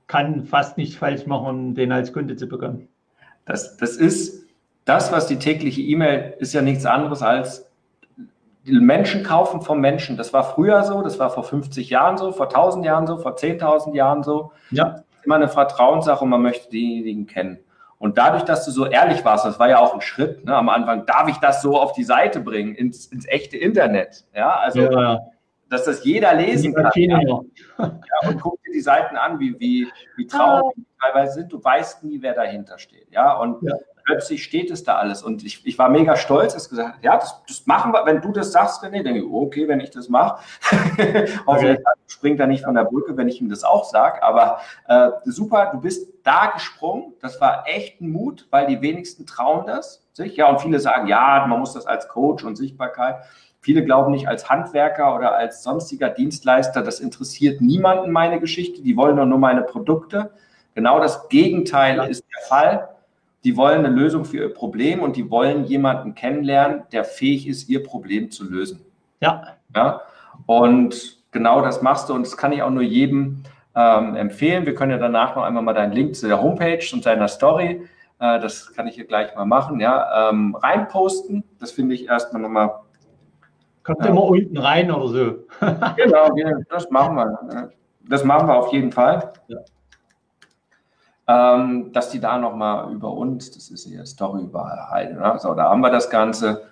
kann fast nicht falsch machen, um den als Kunde zu bekommen. Das, das ist das, was die tägliche E-Mail ist ja nichts anderes als die Menschen kaufen vom Menschen. Das war früher so, das war vor 50 Jahren so, vor 1000 Jahren so, vor 10.000 Jahren so. Ja. Immer eine Vertrauenssache und man möchte diejenigen kennen. Und dadurch, dass du so ehrlich warst, das war ja auch ein Schritt, ne, am Anfang, darf ich das so auf die Seite bringen, ins, ins echte Internet. Ja, also ja, ja dass das jeder lesen kann. Ja. ja. und guck dir die Seiten an, wie, wie, wie traurig die teilweise sind. Du weißt nie, wer dahinter steht. Ja, und ja. plötzlich steht es da alles. Und ich, ich war mega stolz, dass gesagt ja, das, das machen wir, wenn du das sagst, René, denke ich, okay, wenn ich das mache. Hoffentlich okay. springt er nicht von der Brücke, wenn ich ihm das auch sage. Aber äh, super, du bist da gesprungen. Das war echt ein Mut, weil die wenigsten trauen das sich. Ja, und viele sagen, ja, man muss das als Coach und Sichtbarkeit. Viele glauben nicht als Handwerker oder als sonstiger Dienstleister, das interessiert niemanden meine Geschichte, die wollen doch nur meine Produkte. Genau das Gegenteil ist der Fall. Die wollen eine Lösung für ihr Problem und die wollen jemanden kennenlernen, der fähig ist, ihr Problem zu lösen. Ja. ja? Und genau das machst du und das kann ich auch nur jedem ähm, empfehlen. Wir können ja danach noch einmal mal deinen Link zu der Homepage und deiner Story, äh, das kann ich hier gleich mal machen, ja, ähm, reinposten. Das finde ich erstmal nochmal. Kommt ja. immer unten rein oder so. genau, das machen wir. Das machen wir auf jeden Fall. Ja. Ähm, dass die da nochmal über uns, das ist hier Story über Heide, ne? so, da haben wir das Ganze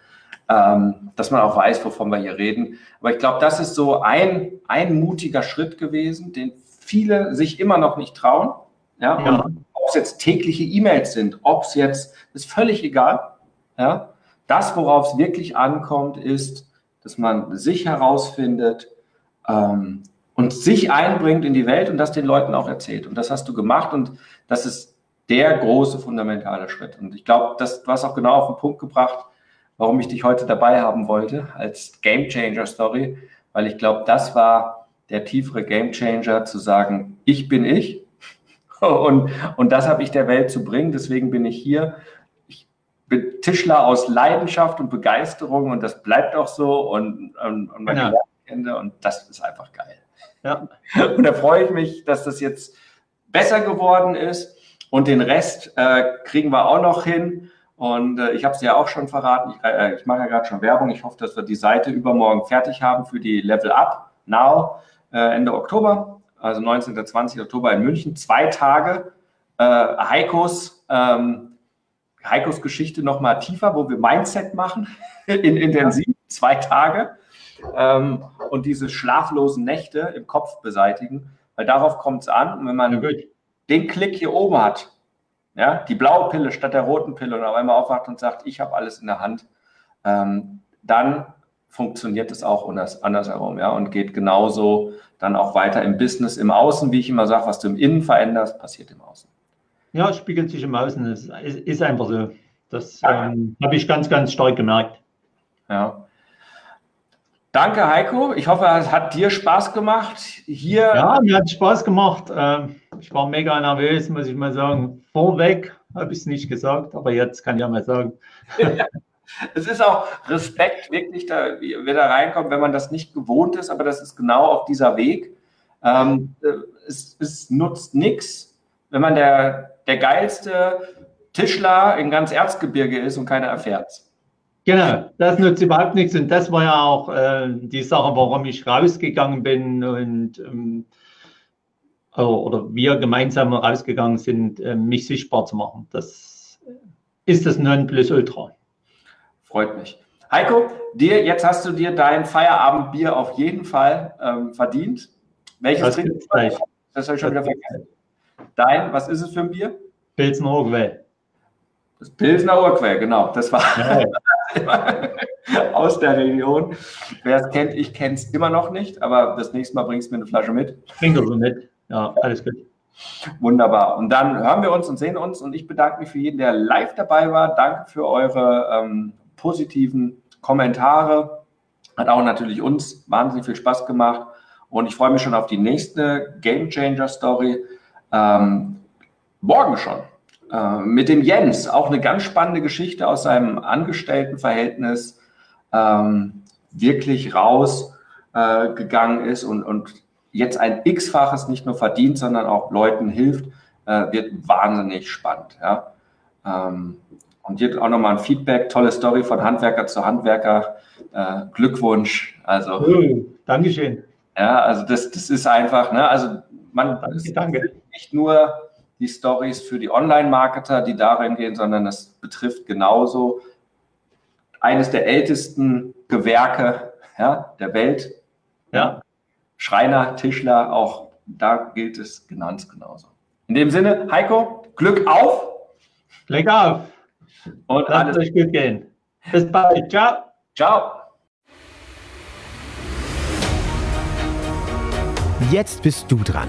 ähm, dass man auch weiß, wovon wir hier reden. Aber ich glaube, das ist so ein, ein mutiger Schritt gewesen, den viele sich immer noch nicht trauen. Ja, ja. ob es jetzt tägliche E-Mails sind, ob es jetzt, ist völlig egal. Ja, das, worauf es wirklich ankommt, ist, dass man sich herausfindet ähm, und sich einbringt in die Welt und das den Leuten auch erzählt. Und das hast du gemacht und das ist der große fundamentale Schritt. Und ich glaube, du hast auch genau auf den Punkt gebracht, warum ich dich heute dabei haben wollte als Game Changer Story, weil ich glaube, das war der tiefere Game Changer zu sagen, ich bin ich und, und das habe ich der Welt zu bringen, deswegen bin ich hier. Tischler aus Leidenschaft und Begeisterung und das bleibt auch so und, und, und meine genau. und das ist einfach geil. Ja. Und da freue ich mich, dass das jetzt besser geworden ist und den Rest äh, kriegen wir auch noch hin. Und äh, ich habe es ja auch schon verraten, ich, äh, ich mache ja gerade schon Werbung. Ich hoffe, dass wir die Seite übermorgen fertig haben für die Level Up Now äh, Ende Oktober, also 19. und 20. Oktober in München. Zwei Tage äh, Heikos, ähm, Heikos Geschichte nochmal tiefer, wo wir Mindset machen, in intensiv, zwei Tage. Ähm, und diese schlaflosen Nächte im Kopf beseitigen, weil darauf kommt es an. Und wenn man den Klick hier oben hat, ja, die blaue Pille statt der roten Pille und auf einmal aufwacht und sagt, ich habe alles in der Hand, ähm, dann funktioniert es auch anders, andersherum, ja, und geht genauso dann auch weiter im Business, im Außen, wie ich immer sage, was du im Innen veränderst, passiert im Außen. Ja, spiegelt sich im Außen, es ist, einfach so. Das ähm, habe ich ganz, ganz stark gemerkt. Ja. Danke, Heiko. Ich hoffe, es hat dir Spaß gemacht. Hier. Ja, mir hat Spaß gemacht. Ähm, ich war mega nervös, muss ich mal sagen. Vorweg habe ich es nicht gesagt, aber jetzt kann ich ja mal sagen. es ist auch Respekt, wirklich, da, wie wir da reinkommen, wenn man das nicht gewohnt ist, aber das ist genau auf dieser Weg. Ähm, es, es, nutzt nichts, wenn man der, der geilste Tischler in ganz Erzgebirge ist und keiner erfährt es. Genau, das nutzt überhaupt nichts. Und das war ja auch äh, die Sache, warum ich rausgegangen bin und ähm, oder wir gemeinsam rausgegangen sind, äh, mich sichtbar zu machen. Das ist das Nonplusultra. Freut mich. Heiko, dir, jetzt hast du dir dein Feierabendbier auf jeden Fall ähm, verdient. Welches trinkst du? Das habe ich schon wieder vergessen. Dein, was ist es für ein Bier? Pilsner Urquell. Das Pilsner Urquell, genau. Das war. Ja. aus der Region. Wer es kennt, ich kenne es immer noch nicht, aber das nächste Mal bringst du mir eine Flasche mit. Bring du mit. Ja, alles gut. Wunderbar. Und dann hören wir uns und sehen uns. Und ich bedanke mich für jeden, der live dabei war. Danke für eure ähm, positiven Kommentare. Hat auch natürlich uns wahnsinnig viel Spaß gemacht. Und ich freue mich schon auf die nächste Game Changer Story. Ähm, morgen schon. Äh, mit dem Jens, auch eine ganz spannende Geschichte aus seinem Angestelltenverhältnis, ähm, wirklich rausgegangen äh, ist und, und jetzt ein X-faches nicht nur verdient, sondern auch Leuten hilft, äh, wird wahnsinnig spannend. Ja? Ähm, und hier auch nochmal ein Feedback, tolle Story von Handwerker zu Handwerker. Äh, Glückwunsch. Also, Dankeschön. Ja, also das, das ist einfach, ne? also man danke, danke. Nicht nur die Stories für die Online-Marketer, die darin gehen, sondern es betrifft genauso eines der ältesten Gewerke ja, der Welt. Ja. Schreiner, Tischler, auch da gilt es ganz genauso. In dem Sinne, Heiko, Glück auf. Glück auf. Und Lasst alles euch gut gehen. Bis bald. Ciao. Ciao. Jetzt bist du dran.